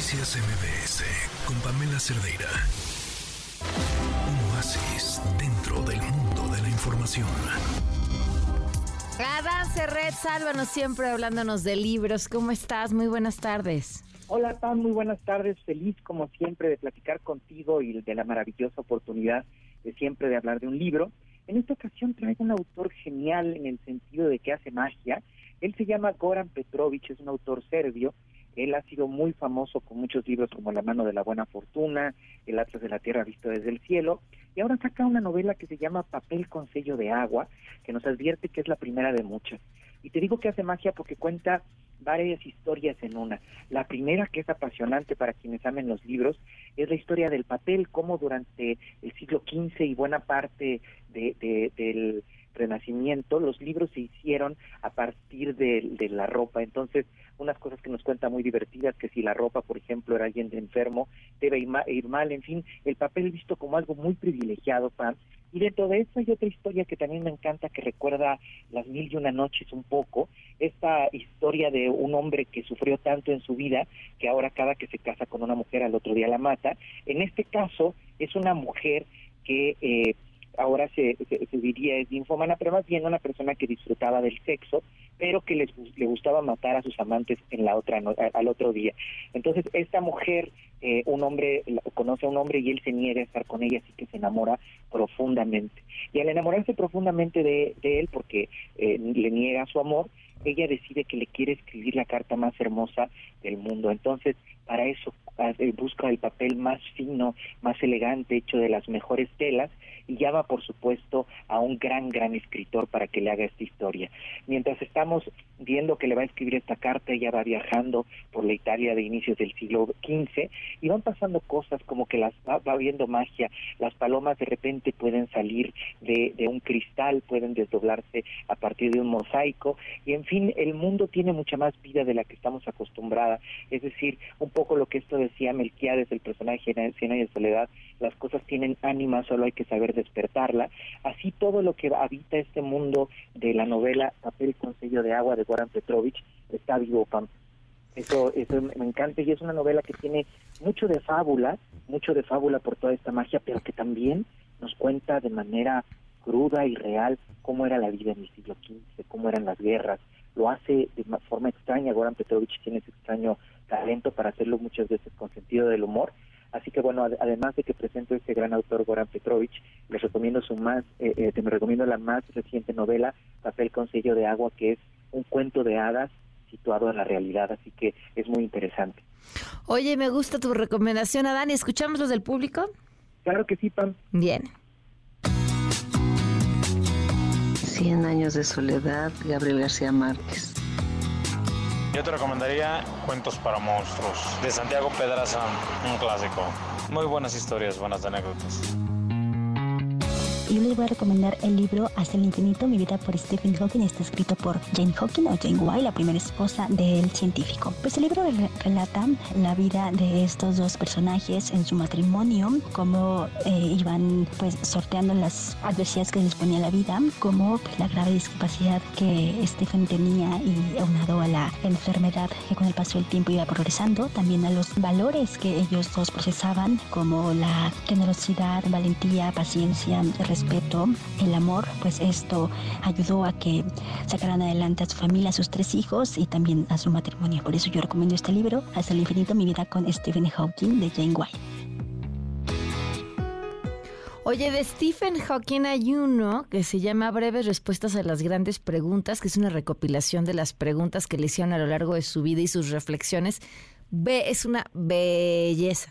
Noticias MBS con Pamela Cerdeira. Un oasis dentro del mundo de la información. Adán Serret, sálvanos siempre hablándonos de libros. ¿Cómo estás? Muy buenas tardes. Hola, Pam, muy buenas tardes. Feliz, como siempre, de platicar contigo y de la maravillosa oportunidad de siempre de hablar de un libro. En esta ocasión traigo un autor genial en el sentido de que hace magia. Él se llama Goran Petrovich, es un autor serbio él ha sido muy famoso con muchos libros como La mano de la buena fortuna, El atlas de la tierra visto desde el cielo, y ahora saca una novela que se llama Papel con sello de agua, que nos advierte que es la primera de muchas. Y te digo que hace magia porque cuenta varias historias en una. La primera, que es apasionante para quienes amen los libros, es la historia del papel, cómo durante el siglo XV y buena parte de, del Renacimiento, los libros se hicieron a partir de, la ropa. Entonces, unas cosas que nos cuenta muy divertidas, que si la ropa, por ejemplo, era alguien de enfermo, debe ir mal, en fin, el papel visto como algo muy privilegiado, Pam. Y dentro de eso hay otra historia que también me encanta, que recuerda las mil y una noches un poco, esta historia de un hombre que sufrió tanto en su vida, que ahora cada que se casa con una mujer al otro día la mata. En este caso es una mujer que... Eh, ahora se, se, diría es infomana, pero más bien una persona que disfrutaba del sexo, pero que les, le gustaba matar a sus amantes en la otra al otro día. Entonces esta mujer, eh, un hombre conoce a un hombre y él se niega a estar con ella, así que se enamora profundamente. Y al enamorarse profundamente de, él, porque eh, le niega su amor, ella decide que le quiere escribir la carta más hermosa del mundo. Entonces, para eso busca el papel más fino, más elegante, hecho de las mejores telas, y llama, por supuesto, a un gran, gran escritor para que le haga esta historia. Mientras estamos viendo que le va a escribir esta carta, ella va viajando por la Italia de inicios del siglo XV y van pasando cosas como que las va, viendo magia, las palomas de repente pueden salir de, un cristal, pueden desdoblarse a partir de un mosaico y en fin, el mundo tiene mucha más vida de la que estamos acostumbradas, es decir, un poco lo que esto decía Melquiades, el personaje de Cien de soledad, las cosas tienen ánima, solo hay que saber despertarla, así todo lo que habita este mundo de la novela Papel con sello de agua de Goran Petrovich está vivo, Pam. Eso, eso me encanta y es una novela que tiene mucho de fábula, mucho de fábula por toda esta magia, pero que también nos cuenta de manera cruda y real cómo era la vida en el siglo XV, cómo eran las guerras. Lo hace de forma extraña, Goran Petrovich tiene ese extraño talento para hacerlo muchas veces con sentido del humor. Así que bueno, además de que presento a este gran autor Goran Petrovich, les recomiendo su más, eh, eh, te me recomiendo la más reciente novela, Papel con sello de agua, que es un cuento de hadas situado en la realidad, así que es muy interesante. Oye, me gusta tu recomendación, Adán. ¿Y escuchamos los del público? Claro que sí, Pam. Bien. Cien años de soledad, Gabriel García Márquez. Yo te recomendaría Cuentos para monstruos, de Santiago Pedraza, un clásico. Muy buenas historias, buenas anécdotas yo les voy a recomendar el libro Hasta el infinito, mi vida por Stephen Hawking. Está escrito por Jane Hawking o Jane White, la primera esposa del científico. Pues el libro relata la vida de estos dos personajes en su matrimonio, cómo eh, iban pues sorteando las adversidades que les ponía la vida, como pues, la grave discapacidad que Stephen tenía y aunado a la enfermedad que con el paso del tiempo iba progresando, también a los valores que ellos dos procesaban, como la generosidad, valentía, paciencia, respeto, el amor, pues esto ayudó a que sacaran adelante a su familia, a sus tres hijos y también a su matrimonio. Por eso yo recomiendo este libro, Hasta el infinito, mi vida con Stephen Hawking de Jane White. Oye, de Stephen Hawking hay uno que se llama Breves Respuestas a las Grandes Preguntas, que es una recopilación de las preguntas que le hicieron a lo largo de su vida y sus reflexiones. Ve, es una belleza.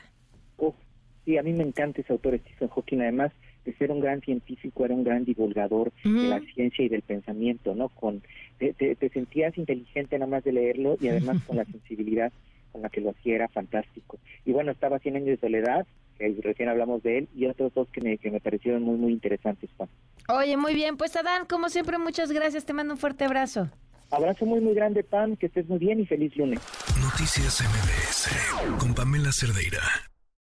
sí, a mí me encanta ese autor Stephen Hawking. Además, de ser un gran científico, era un gran divulgador de la ciencia y del pensamiento, ¿no? Con te, te, sentías inteligente nada más de leerlo y además con la sensibilidad con la que lo hacía era fantástico. Y bueno, estaba Cien años de soledad, que recién hablamos de él, y otros dos que me, que me parecieron muy, muy interesantes, Juan. Oye, muy bien, pues Adán, como siempre, muchas gracias, te mando un fuerte abrazo. Abrazo muy, muy grande, Pam, que estés muy bien y feliz lunes. Noticias MBS con Pamela Cerdeira.